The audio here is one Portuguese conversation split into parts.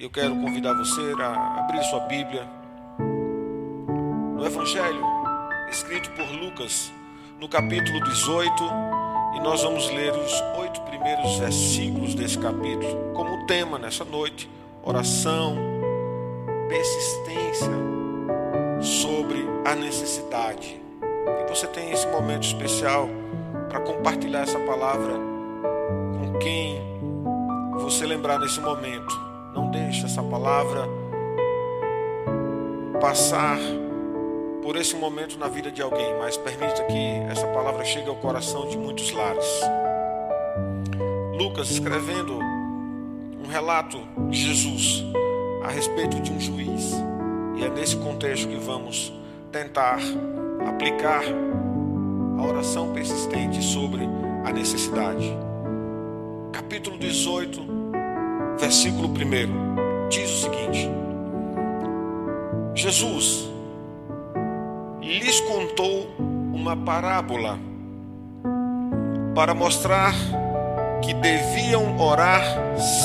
Eu quero convidar você a abrir sua Bíblia no Evangelho escrito por Lucas, no capítulo 18, e nós vamos ler os oito primeiros versículos desse capítulo, como tema nessa noite: oração, persistência sobre a necessidade. E você tem esse momento especial para compartilhar essa palavra com quem você lembrar nesse momento. Não deixe essa palavra passar por esse momento na vida de alguém, mas permita que essa palavra chegue ao coração de muitos lares. Lucas escrevendo um relato de Jesus a respeito de um juiz. E é nesse contexto que vamos tentar aplicar a oração persistente sobre a necessidade. Capítulo 18, versículo 1 diz o seguinte: Jesus lhes contou uma parábola para mostrar que deviam orar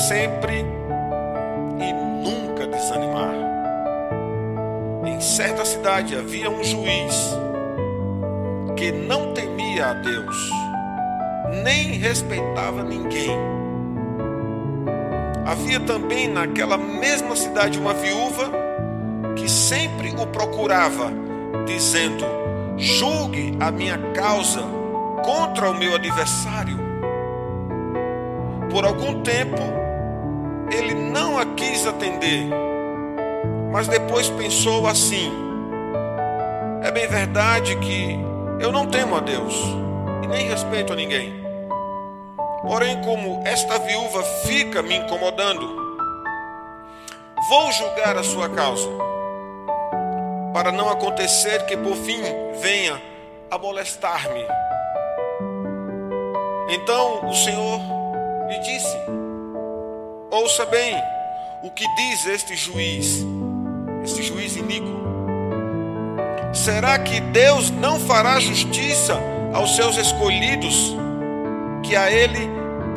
sempre e nunca desanimar. Em certa cidade havia um juiz que não temia a Deus, nem respeitava ninguém. Havia também naquela mesma cidade uma viúva que sempre o procurava, dizendo: Julgue a minha causa contra o meu adversário. Por algum tempo, ele não a quis atender, mas depois pensou assim: É bem verdade que eu não temo a Deus e nem respeito a ninguém. Porém, como esta viúva fica me incomodando, vou julgar a sua causa, para não acontecer que por fim venha a molestar-me. Então o Senhor lhe disse: Ouça bem o que diz este juiz, este juiz iníquo. Será que Deus não fará justiça aos seus escolhidos, que a Ele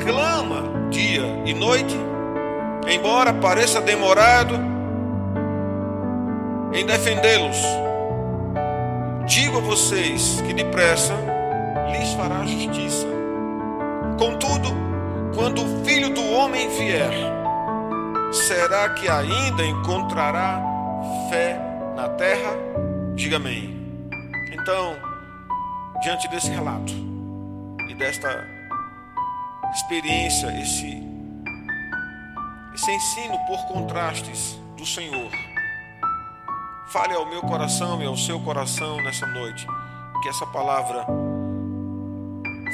clama dia e noite? Embora pareça demorado em defendê-los, digo a vocês que depressa lhes fará justiça. Contudo, quando o filho do homem vier, será que ainda encontrará fé na terra? Diga amém. Então, diante desse relato e desta experiência, esse, esse ensino por contrastes do Senhor, fale ao meu coração e ao seu coração nessa noite, que essa palavra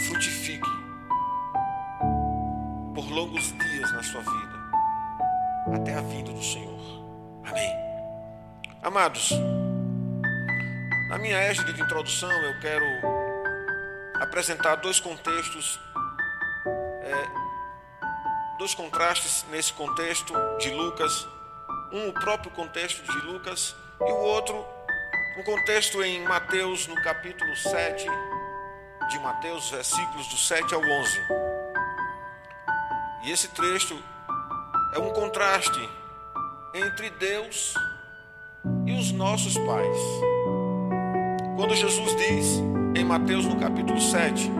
frutifique por longos dias na sua vida, até a vinda do Senhor. Amém. Amados, na minha égide de introdução, eu quero apresentar dois contextos, dois contrastes nesse contexto de Lucas. Um, o próprio contexto de Lucas, e o outro, um contexto em Mateus, no capítulo 7 de Mateus, versículos do 7 ao 11. E esse trecho é um contraste entre Deus e os nossos pais. Quando Jesus diz em Mateus no capítulo 7: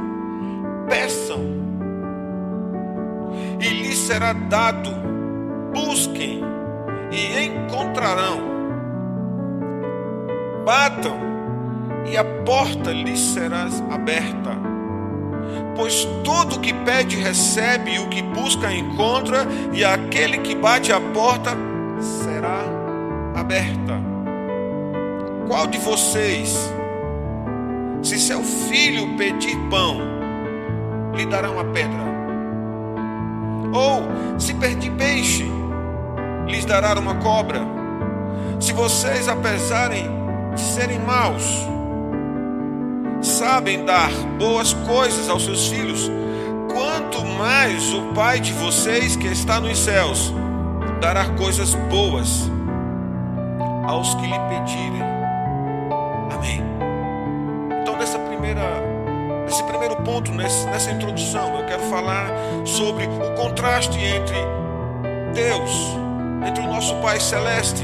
Peçam será dado, busquem e encontrarão, batam e a porta lhes será aberta. Pois todo o que pede recebe, o que busca encontra, e aquele que bate a porta será aberta. Qual de vocês? Se seu filho pedir pão, lhe dará uma pedra. Ou, se pedir peixe, lhes dará uma cobra. Se vocês, apesar de serem maus, sabem dar boas coisas aos seus filhos, quanto mais o Pai de vocês que está nos céus dará coisas boas aos que lhe pedirem. Ponto nessa introdução. Eu quero falar sobre o contraste entre Deus entre o nosso Pai Celeste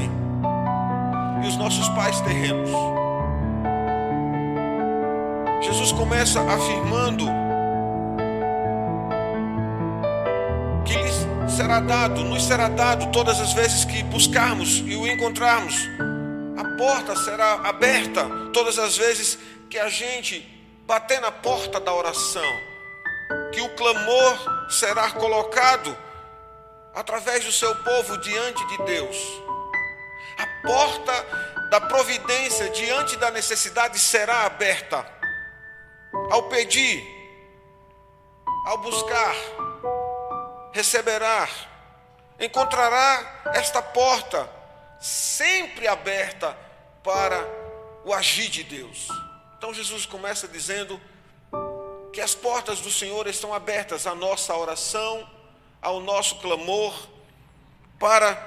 e os nossos pais terrenos. Jesus começa afirmando que lhes será dado, nos será dado todas as vezes que buscarmos e o encontrarmos. A porta será aberta todas as vezes que a gente bater na porta da oração, que o clamor será colocado através do seu povo diante de Deus. A porta da providência diante da necessidade será aberta. Ao pedir, ao buscar, receberá, encontrará esta porta sempre aberta para o agir de Deus. Então Jesus começa dizendo que as portas do Senhor estão abertas à nossa oração, ao nosso clamor, para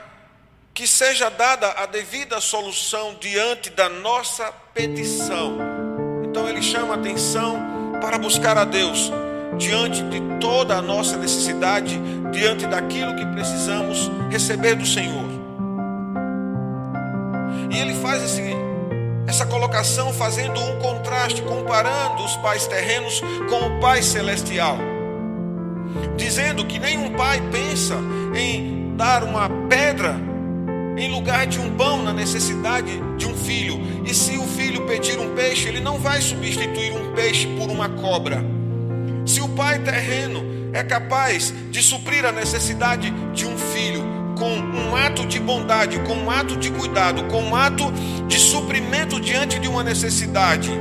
que seja dada a devida solução diante da nossa petição. Então ele chama atenção para buscar a Deus diante de toda a nossa necessidade, diante daquilo que precisamos receber do Senhor. E ele faz esse, essa colocação fazendo um contraste, comparando os pais terrenos com o Pai celestial, dizendo que nenhum pai pensa em dar uma pedra em lugar de um pão na necessidade de um filho. E se o filho pedir um peixe, ele não vai substituir um peixe por uma cobra. Se o pai terreno é capaz de suprir a necessidade de um filho com um ato de bondade, com um ato de cuidado, com um ato de suprimento diante de uma necessidade,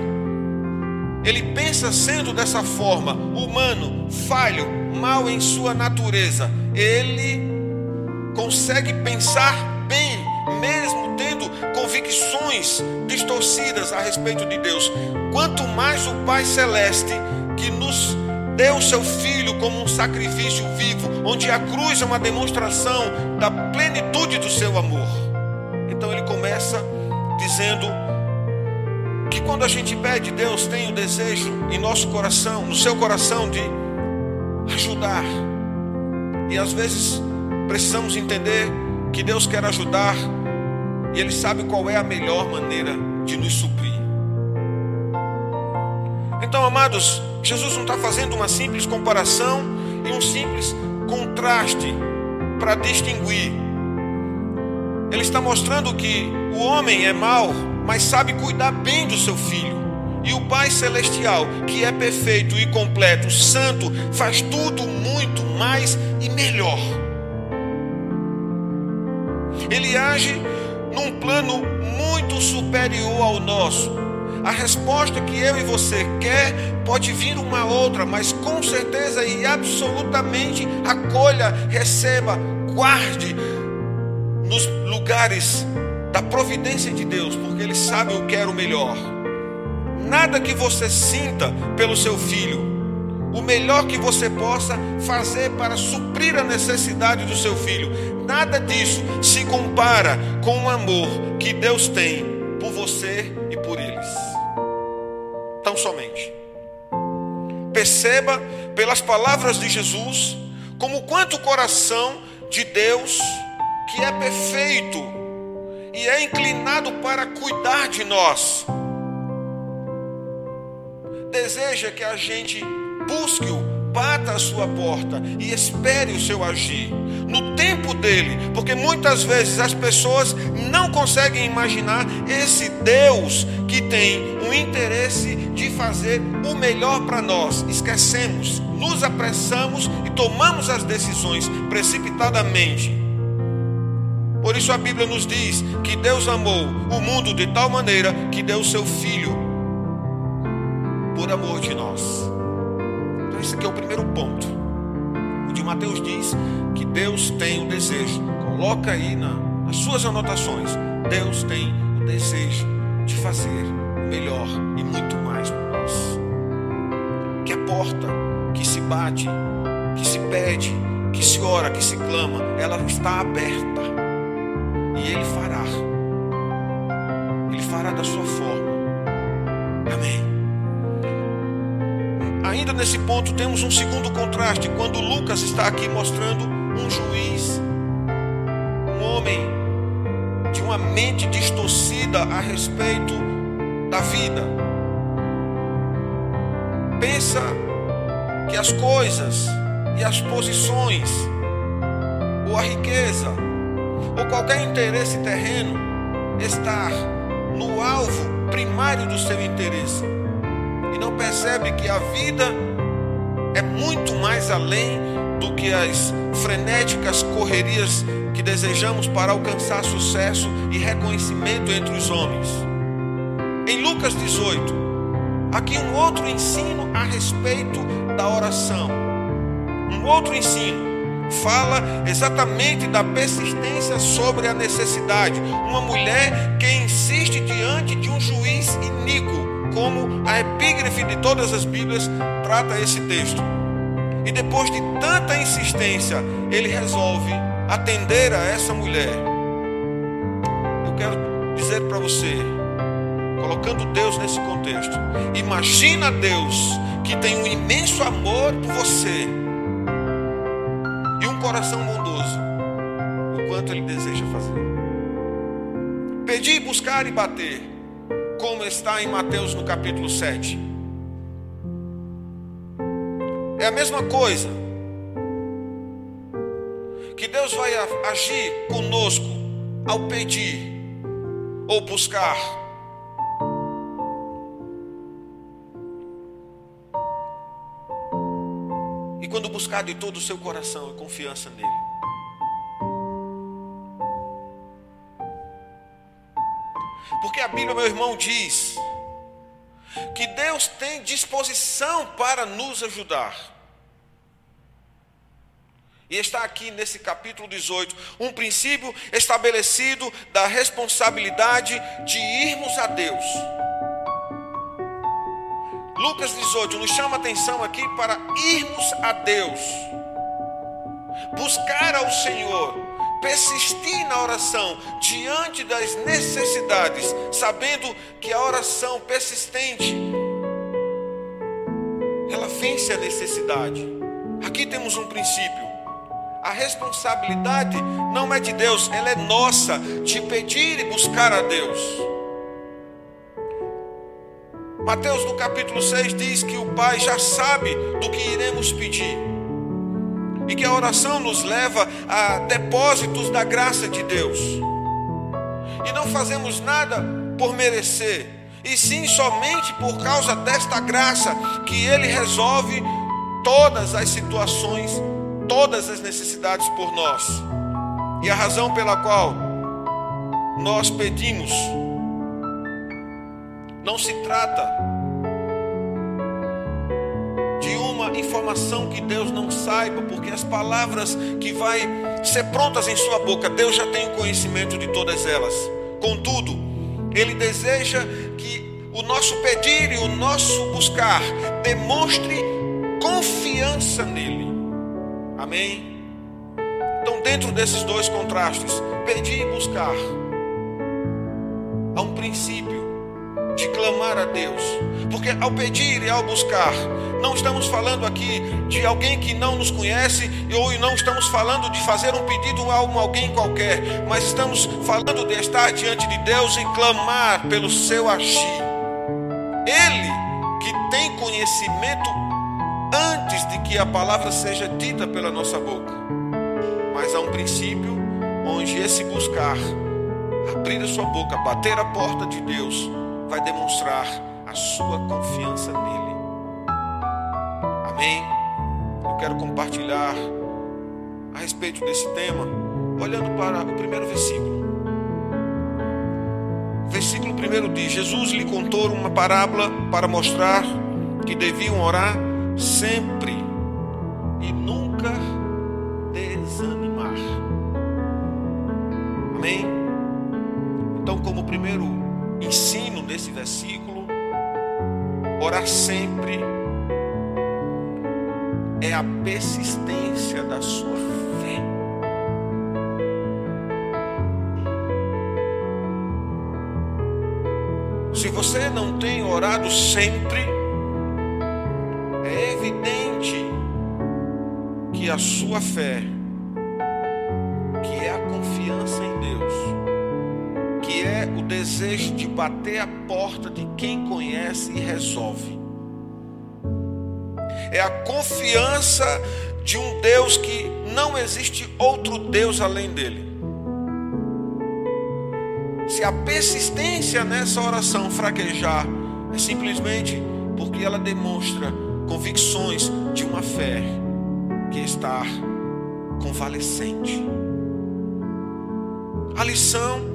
ele pensa sendo dessa forma, humano, falho, mal em sua natureza, ele consegue pensar bem, mesmo tendo convicções distorcidas a respeito de Deus. Quanto mais o Pai Celeste, que nos deu o seu Filho como um sacrifício vivo, onde a cruz é uma demonstração da plenitude do seu amor. Então ele começa dizendo que quando a gente pede, Deus tem o desejo em nosso coração, no seu coração, de ajudar. E às vezes precisamos entender que Deus quer ajudar e Ele sabe qual é a melhor maneira de nos suprir. Então, amados, Jesus não está fazendo uma simples comparação e um simples contraste para distinguir. Ele está mostrando que o homem é mau, mas sabe cuidar bem do seu filho. E o Pai Celestial, que é perfeito e completo, santo, faz tudo muito mais e melhor. Ele age num plano muito superior ao nosso. A resposta que eu e você quer pode vir uma outra, mas com certeza e absolutamente acolha, receba, guarde nos lugares da providência de Deus, porque Ele sabe o que é o melhor. Nada que você sinta pelo seu filho o melhor que você possa fazer para suprir a necessidade do seu filho. Nada disso se compara com o amor que Deus tem por você e por eles. Tão somente. Perceba pelas palavras de Jesus como quanto o coração de Deus, que é perfeito e é inclinado para cuidar de nós, deseja que a gente busque-o, bata a sua porta e espere o seu agir no tempo dele, porque muitas vezes as pessoas não conseguem imaginar esse Deus que tem um interesse de fazer o melhor para nós. Esquecemos, nos apressamos e tomamos as decisões precipitadamente. Por isso a Bíblia nos diz que Deus amou o mundo de tal maneira que deu o seu filho por amor de nós. Esse aqui é o primeiro ponto. O de Mateus diz que Deus tem o desejo. Coloca aí na, nas suas anotações. Deus tem o desejo de fazer o melhor e muito mais por nós. Que a porta que se bate, que se pede, que se ora, que se clama, ela está aberta. E Ele fará. Ele fará da sua forma. Amém. Ainda nesse ponto temos um segundo contraste, quando Lucas está aqui mostrando um juiz, um homem de uma mente distorcida a respeito da vida. Pensa que as coisas e as posições, ou a riqueza, ou qualquer interesse terreno está no alvo primário do seu interesse e não percebe que a vida é muito mais além do que as frenéticas correrias que desejamos para alcançar sucesso e reconhecimento entre os homens. Em Lucas 18, aqui um outro ensino a respeito da oração. Um outro ensino fala exatamente da persistência sobre a necessidade. Uma mulher que insiste diante de um juiz iníquo, como a epígrafe de todas as Bíblias trata esse texto. E depois de tanta insistência, ele resolve atender a essa mulher. Eu quero dizer para você, colocando Deus nesse contexto, imagina Deus que tem um imenso amor por você e um coração bondoso, o quanto ele deseja fazer. Pedir, buscar e bater, como está em Mateus no capítulo 7. É a mesma coisa. Que Deus vai agir conosco ao pedir ou buscar. E quando buscar de todo o seu coração e confiança nele. Porque a Bíblia, meu irmão, diz que Deus tem disposição para nos ajudar. E está aqui nesse capítulo 18 um princípio estabelecido da responsabilidade de irmos a Deus. Lucas 18 nos chama atenção aqui para irmos a Deus, buscar ao Senhor, persistir na oração diante das necessidades, sabendo que a oração persistente ela vence a necessidade. Aqui temos um princípio a responsabilidade não é de Deus, ela é nossa, de pedir e buscar a Deus. Mateus no capítulo 6 diz que o Pai já sabe do que iremos pedir. E que a oração nos leva a depósitos da graça de Deus. E não fazemos nada por merecer, e sim somente por causa desta graça que Ele resolve todas as situações todas as necessidades por nós. E a razão pela qual nós pedimos não se trata informação que Deus não saiba, porque as palavras que vai ser prontas em sua boca, Deus já tem conhecimento de todas elas. Contudo, ele deseja que o nosso pedir e o nosso buscar demonstre confiança nele. Amém? Então, dentro desses dois contrastes, pedir e buscar, há um princípio de clamar a Deus, porque ao pedir e ao buscar, não estamos falando aqui de alguém que não nos conhece, ou não estamos falando de fazer um pedido a alguém qualquer, mas estamos falando de estar diante de Deus e clamar pelo seu agir. Ele que tem conhecimento antes de que a palavra seja dita pela nossa boca. Mas há um princípio onde esse buscar, abrir a sua boca, bater a porta de Deus, vai demonstrar a sua confiança nele. Amém? Eu quero compartilhar a respeito desse tema, olhando para o primeiro versículo. Versículo primeiro diz: Jesus lhe contou uma parábola para mostrar que deviam orar sempre e nunca desanimar. Amém? Então, como primeiro desse versículo, orar sempre é a persistência da sua fé. Se você não tem orado sempre, que a sua fé, desejo de bater a porta de quem conhece e resolve. É a confiança de um Deus que não existe outro Deus além dele. Se a persistência nessa oração fraquejar, é simplesmente porque ela demonstra convicções de uma fé que está convalescente. A lição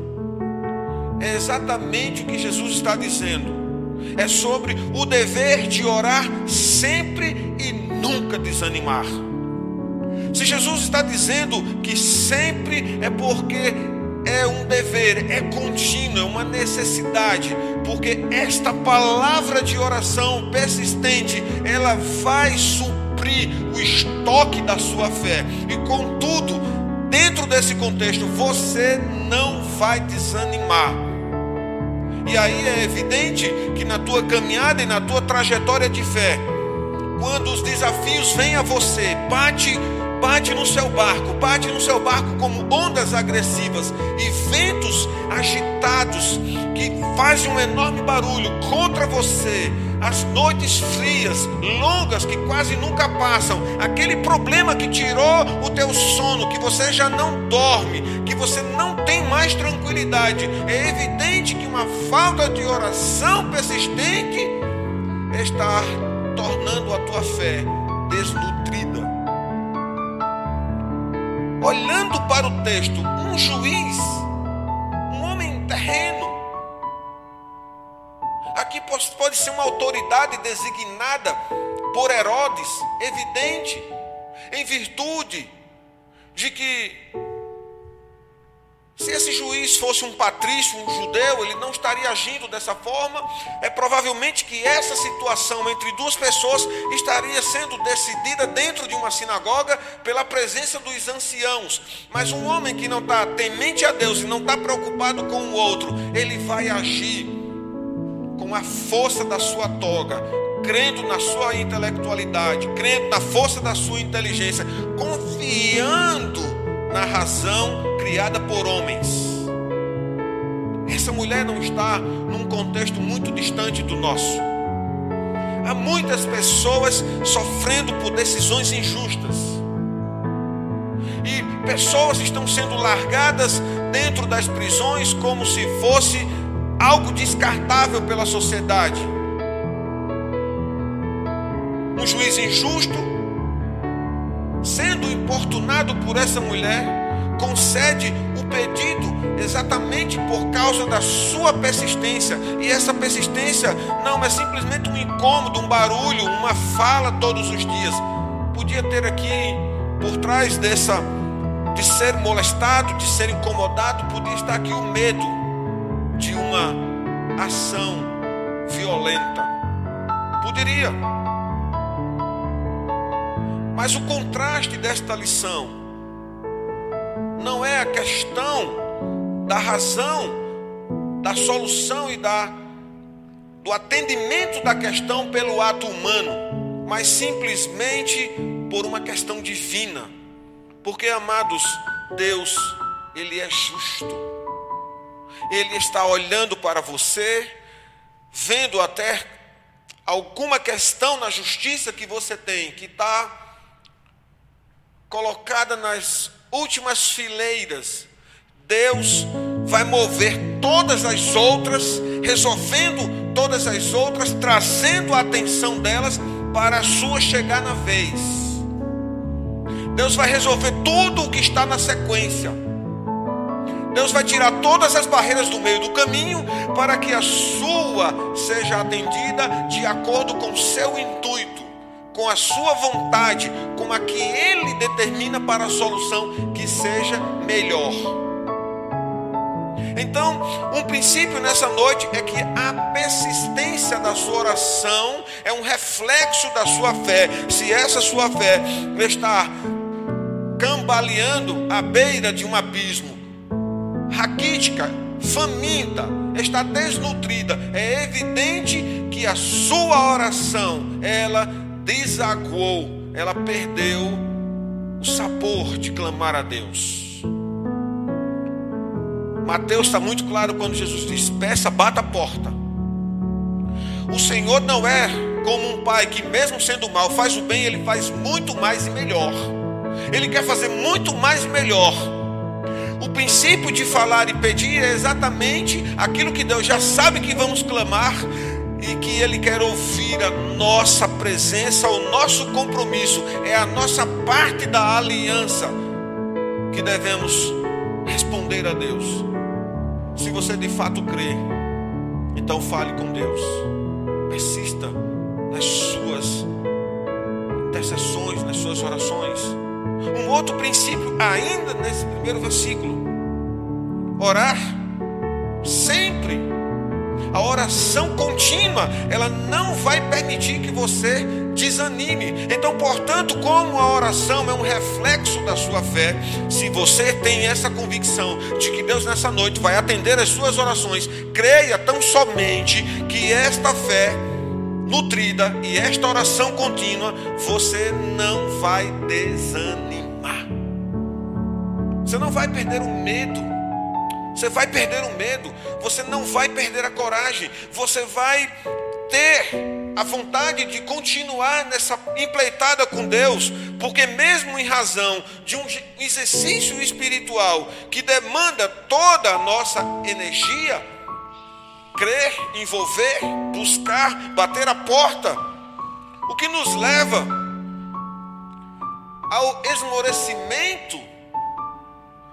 é exatamente o que Jesus está dizendo. É sobre o dever de orar sempre e nunca desanimar. Se Jesus está dizendo que sempre é porque é um dever, é contínuo, é uma necessidade, porque esta palavra de oração persistente, ela vai suprir o estoque da sua fé. E contudo, dentro desse contexto, você não vai desanimar. E aí é evidente que na tua caminhada e na tua trajetória de fé, quando os desafios vêm a você, bate bate no seu barco, bate no seu barco como ondas agressivas e ventos agitados que fazem um enorme barulho contra você. As noites frias, longas, que quase nunca passam, aquele problema que tirou o teu sono, que você já não dorme, que você não tem mais tranquilidade. É evidente que uma falta de oração persistente está tornando a tua fé desnutrida para o texto, um juiz, um homem terreno. Aqui pode ser uma autoridade designada por Herodes, evidente, em virtude de que se esse juiz fosse um patrício, um judeu, ele não estaria agindo dessa forma. É provavelmente que essa situação entre duas pessoas estaria sendo decidida dentro de uma sinagoga pela presença dos anciãos. Mas um homem que não está temente a Deus e não está preocupado com o outro, ele vai agir com a força da sua toga, crendo na sua intelectualidade, crendo na força da sua inteligência, confiando na razão criada por homens. Essa mulher não está num contexto muito distante do nosso. Há muitas pessoas sofrendo por decisões injustas. E pessoas estão sendo largadas dentro das prisões como se fosse algo descartável pela sociedade. Um juiz injusto, sendo importunado por essa mulher, concede o pedido exatamente por causa da sua persistência. E essa persistência não é simplesmente um incômodo, um barulho, uma fala todos os dias. Podia ter aqui por trás dessa de ser molestado, de ser incomodado, podia estar aqui o medo de uma ação violenta. Poderia. Mas o contraste desta lição não é a questão da razão, da solução e da, do atendimento da questão pelo ato humano, mas simplesmente por uma questão divina. Porque, amados, Deus, Ele é justo. Ele está olhando para você, vendo até alguma questão na justiça que você tem, que está colocada nas últimas fileiras, Deus vai mover todas as outras, resolvendo todas as outras, trazendo a atenção delas para a sua chegar na vez. Deus vai resolver tudo o que está na sequência. Deus vai tirar todas as barreiras do meio do caminho para que a sua seja atendida de acordo com seu intuito com a sua vontade, com a que Ele determina para a solução que seja melhor. Então, um princípio nessa noite é que a persistência da sua oração é um reflexo da sua fé. Se essa sua fé está cambaleando à beira de um abismo, raquítica, faminta, está desnutrida, é evidente que a sua oração, ela desaguou, ela perdeu o sabor de clamar a Deus. Mateus está muito claro quando Jesus diz: peça, bata a porta. O Senhor não é como um pai que, mesmo sendo mal, faz o bem, ele faz muito mais e melhor. Ele quer fazer muito mais e melhor. O princípio de falar e pedir é exatamente aquilo que Deus já sabe que vamos clamar e que Ele quer ouvir a nossa presença, o nosso compromisso, é a nossa parte da aliança que devemos responder a Deus. Se você de fato crê, então fale com Deus, persista nas suas intercessões, nas suas orações. Um outro princípio, ainda nesse primeiro versículo: orar. A oração contínua, ela não vai permitir que você desanime. Então, portanto, como a oração é um reflexo da sua fé, se você tem essa convicção de que Deus nessa noite vai atender as suas orações, creia tão somente que esta fé nutrida e esta oração contínua, você não vai desanimar. Você não vai perder o medo. Você vai perder o medo. Você não vai perder a coragem. Você vai ter a vontade de continuar nessa empleitada com Deus, porque mesmo em razão de um exercício espiritual que demanda toda a nossa energia, crer, envolver, buscar, bater a porta, o que nos leva ao esmorecimento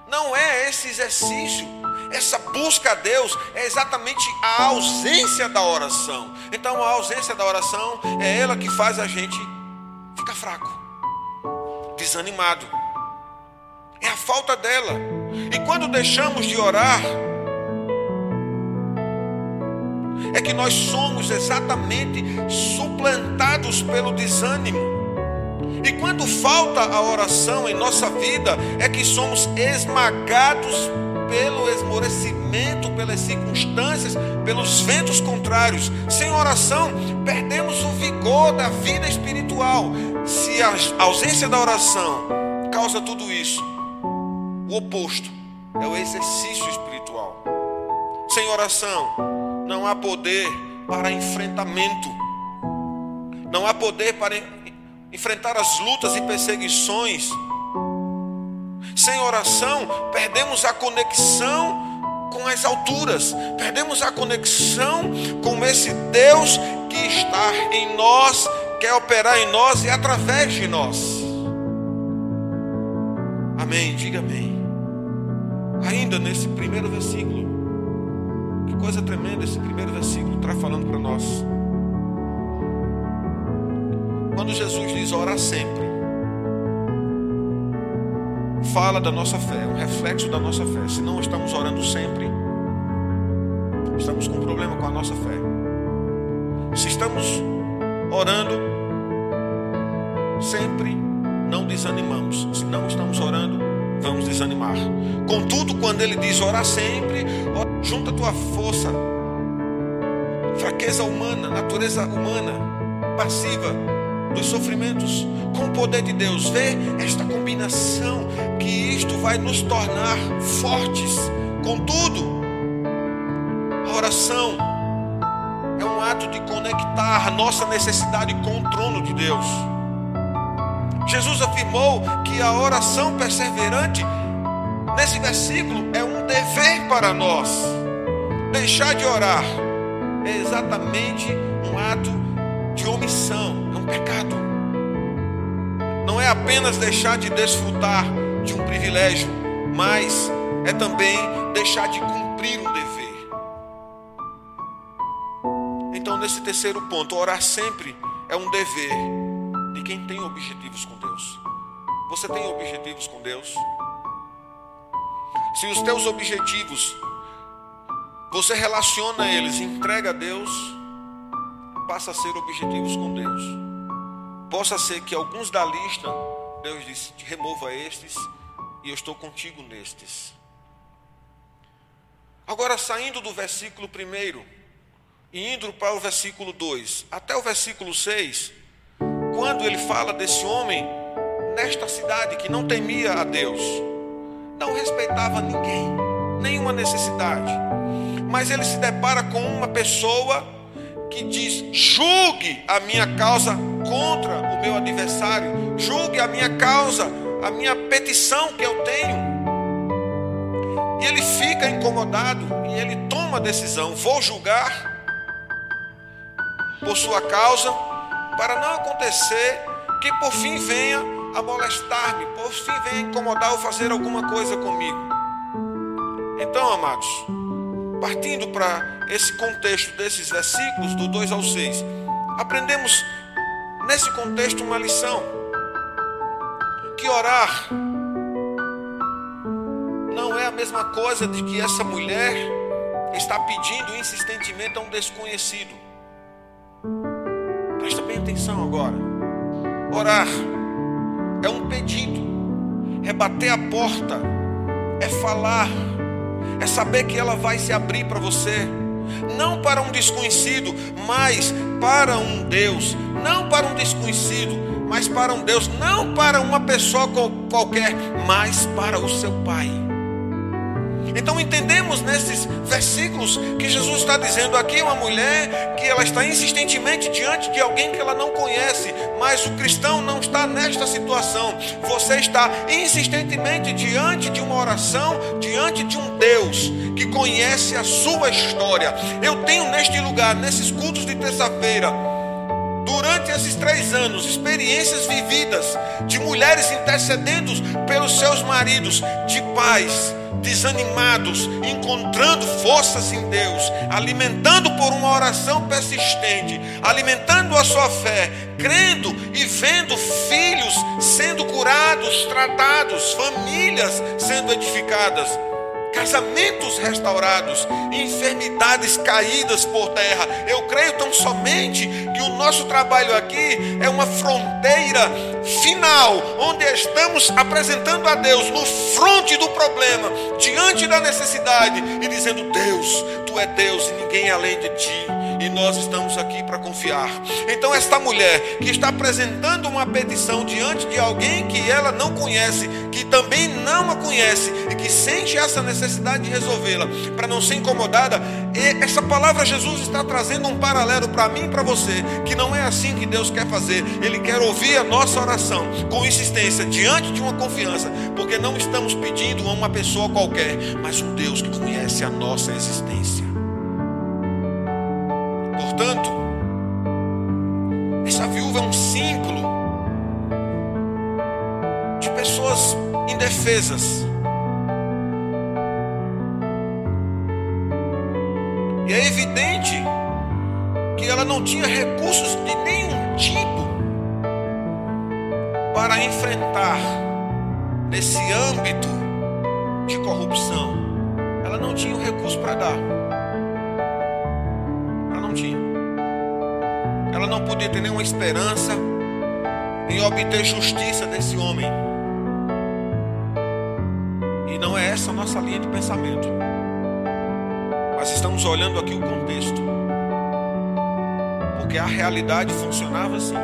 não é esse exercício, essa busca a Deus é exatamente a ausência da oração. Então a ausência da oração é ela que faz a gente ficar fraco, desanimado. É a falta dela. E quando deixamos de orar, é que nós somos exatamente suplantados pelo desânimo. E quando falta a oração em nossa vida, é que somos esmagados pelo esmorecimento, pelas circunstâncias, pelos ventos contrários. Sem oração, perdemos o vigor da vida espiritual. Se a ausência da oração causa tudo isso, o oposto é o exercício espiritual. Sem oração, não há poder para enfrentamento. Não há poder para enfrentar as lutas e perseguições. Sem oração, perdemos a conexão com as alturas, perdemos a conexão com esse Deus que está em nós, quer operar em nós e através de nós. Amém, diga amém. Ainda nesse primeiro versículo, que coisa tremenda esse primeiro versículo está falando para nós. Quando Jesus diz orar sempre, fala da nossa fé, um reflexo da nossa fé. Se não estamos orando sempre, estamos com um problema com a nossa fé. Se estamos orando sempre, não desanimamos. Se não estamos orando, vamos desanimar. Contudo, quando ele diz orar sempre, junta a tua força, fraqueza humana, natureza humana, passiva dos sofrimentos, com o poder de Deus. Vê esta combinação que isto vai nos tornar fortes. Contudo, a oração é um ato de conectar a nossa necessidade com o trono de Deus. Jesus afirmou que a oração perseverante, nesse versículo, é um dever para nós. Deixar de orar é exatamente um ato de omissão, pecado. Não é apenas deixar de desfrutar de um privilégio, mas é também deixar de cumprir um dever. Então, nesse terceiro ponto, orar sempre é um dever de quem tem objetivos com Deus. Você tem objetivos com Deus? Se os teus objetivos você relaciona eles, entrega a Deus, passa a ser objetivos com Deus. Possa ser que alguns da lista, Deus disse: remova estes e eu estou contigo nestes. Agora, saindo do versículo 1 e indo para o versículo 2, até o versículo 6, quando ele fala desse homem nesta cidade que não temia a Deus, não respeitava ninguém, nenhuma necessidade. Mas ele se depara com uma pessoa que diz: julgue a minha causa contra meu adversário, julgue a minha causa, a minha petição que eu tenho. E ele fica incomodado e ele toma a decisão: vou julgar por sua causa, para não acontecer que por fim venha a molestar-me, por fim venha incomodar ou fazer alguma coisa comigo. Então, amados, partindo para esse contexto desses versículos, do 2 ao 6, aprendemos nesse contexto uma lição: que orar não é a mesma coisa de que essa mulher está pedindo insistentemente a um desconhecido. Presta bem atenção agora. Orar é um pedido, é bater a porta, é falar, é saber que ela vai se abrir para você, não para um desconhecido, mas para um Deus, não para um desconhecido, mas para um Deus, não para uma pessoa qualquer, mas para o seu Pai. Então entendemos nesses versículos que Jesus está dizendo aqui uma mulher que ela está insistentemente diante de alguém que ela não conhece, mas o cristão não está nesta situação. Você está insistentemente diante de uma oração, diante de um Deus que conhece a sua história. Eu tenho neste lugar, nesses cultos de terça-feira, durante esses três anos, experiências vividas de mulheres intercedendo pelos seus maridos, de pais desanimados, encontrando forças em Deus, alimentando por uma oração persistente, alimentando a sua fé, crendo e vendo filhos sendo curados, tratados, famílias sendo edificadas casamentos restaurados, enfermidades caídas por terra. Eu creio tão somente que o nosso trabalho aqui é uma fronteira final, onde estamos apresentando a Deus no fronte do problema, diante da necessidade e dizendo: Deus, tu é Deus e ninguém além de ti e nós estamos aqui para confiar. Então, esta mulher que está apresentando uma petição diante de alguém que ela não conhece, que também não a conhece e que sente essa necessidade de resolvê-la, para não ser incomodada, essa palavra Jesus está trazendo um paralelo para mim e para você, que não é assim que Deus quer fazer. Ele quer ouvir a nossa oração com insistência, diante de uma confiança, porque não estamos pedindo a uma pessoa qualquer, mas um Deus que conhece a nossa existência. Indefesas. E é evidente que ela não tinha recursos de nenhum tipo para enfrentar nesse âmbito de corrupção. Ela não tinha o recurso para dar. ela não podia ter nenhuma esperança em obter justiça desse homem. E não é essa a nossa linha de pensamento. Mas estamos olhando aqui o contexto. Porque a realidade funcionava assim.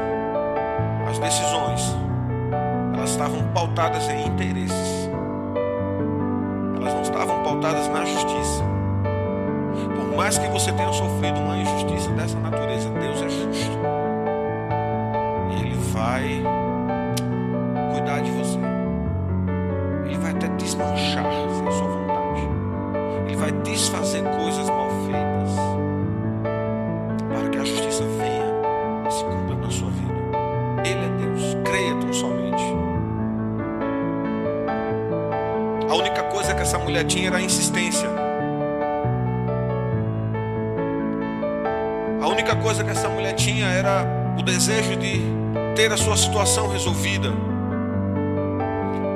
As decisões, elas estavam pautadas em interesses. Elas não estavam pautadas na justiça mais que você tenha sofrido uma injustiça dessa natureza, Deus é justo. Ele vai cuidar de você. Desmanchar a sua vontade. Ele vai desfazer coisas mal feitas. Para que a justiça venha e se cumpra na sua vida. Ele é Deus. Creia tão somente. A única coisa que essa mulher tinha era a insistência. única coisa que essa mulher tinha era o desejo de ter a sua situação resolvida.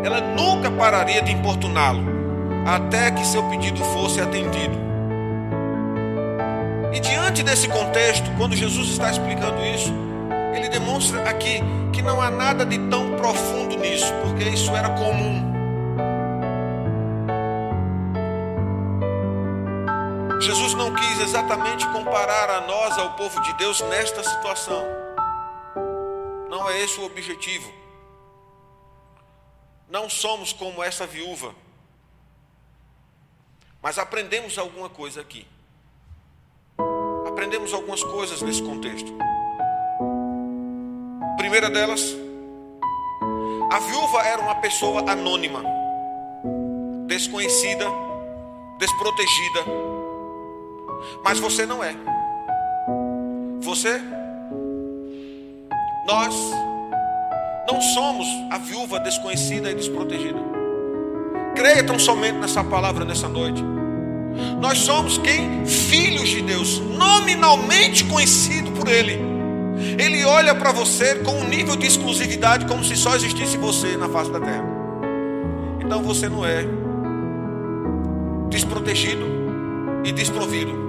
Ela nunca pararia de importuná-lo até que seu pedido fosse atendido. E diante desse contexto, quando Jesus está explicando isso, ele demonstra aqui que não há nada de tão profundo nisso, porque isso era comum. Jesus não quis exatamente comparar a nós, ao povo de Deus, nesta situação. Não é esse o objetivo. Não somos como essa viúva. Mas aprendemos alguma coisa aqui. Aprendemos algumas coisas nesse contexto. Primeira delas, a viúva era uma pessoa anônima, desconhecida, desprotegida. Mas você não é. Você, nós, não somos a viúva desconhecida e desprotegida. Creia tão somente nessa palavra nessa noite. Nós somos quem? Filhos de Deus, nominalmente conhecido por Ele. Ele olha para você com um nível de exclusividade como se só existisse você na face da terra. Então você não é desprotegido e desprovido.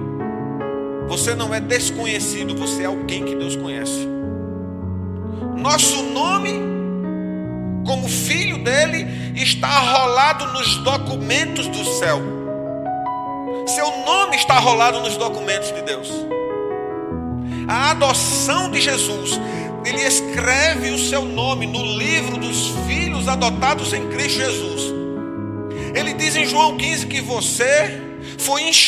Você não é desconhecido, você é alguém que Deus conhece. Nosso nome, como filho dele, está arrolado nos documentos do céu. Seu nome está arrolado nos documentos de Deus. A adoção de Jesus, ele escreve o seu nome no livro dos filhos adotados em Cristo Jesus. Ele diz em João 15 que você foi enxergado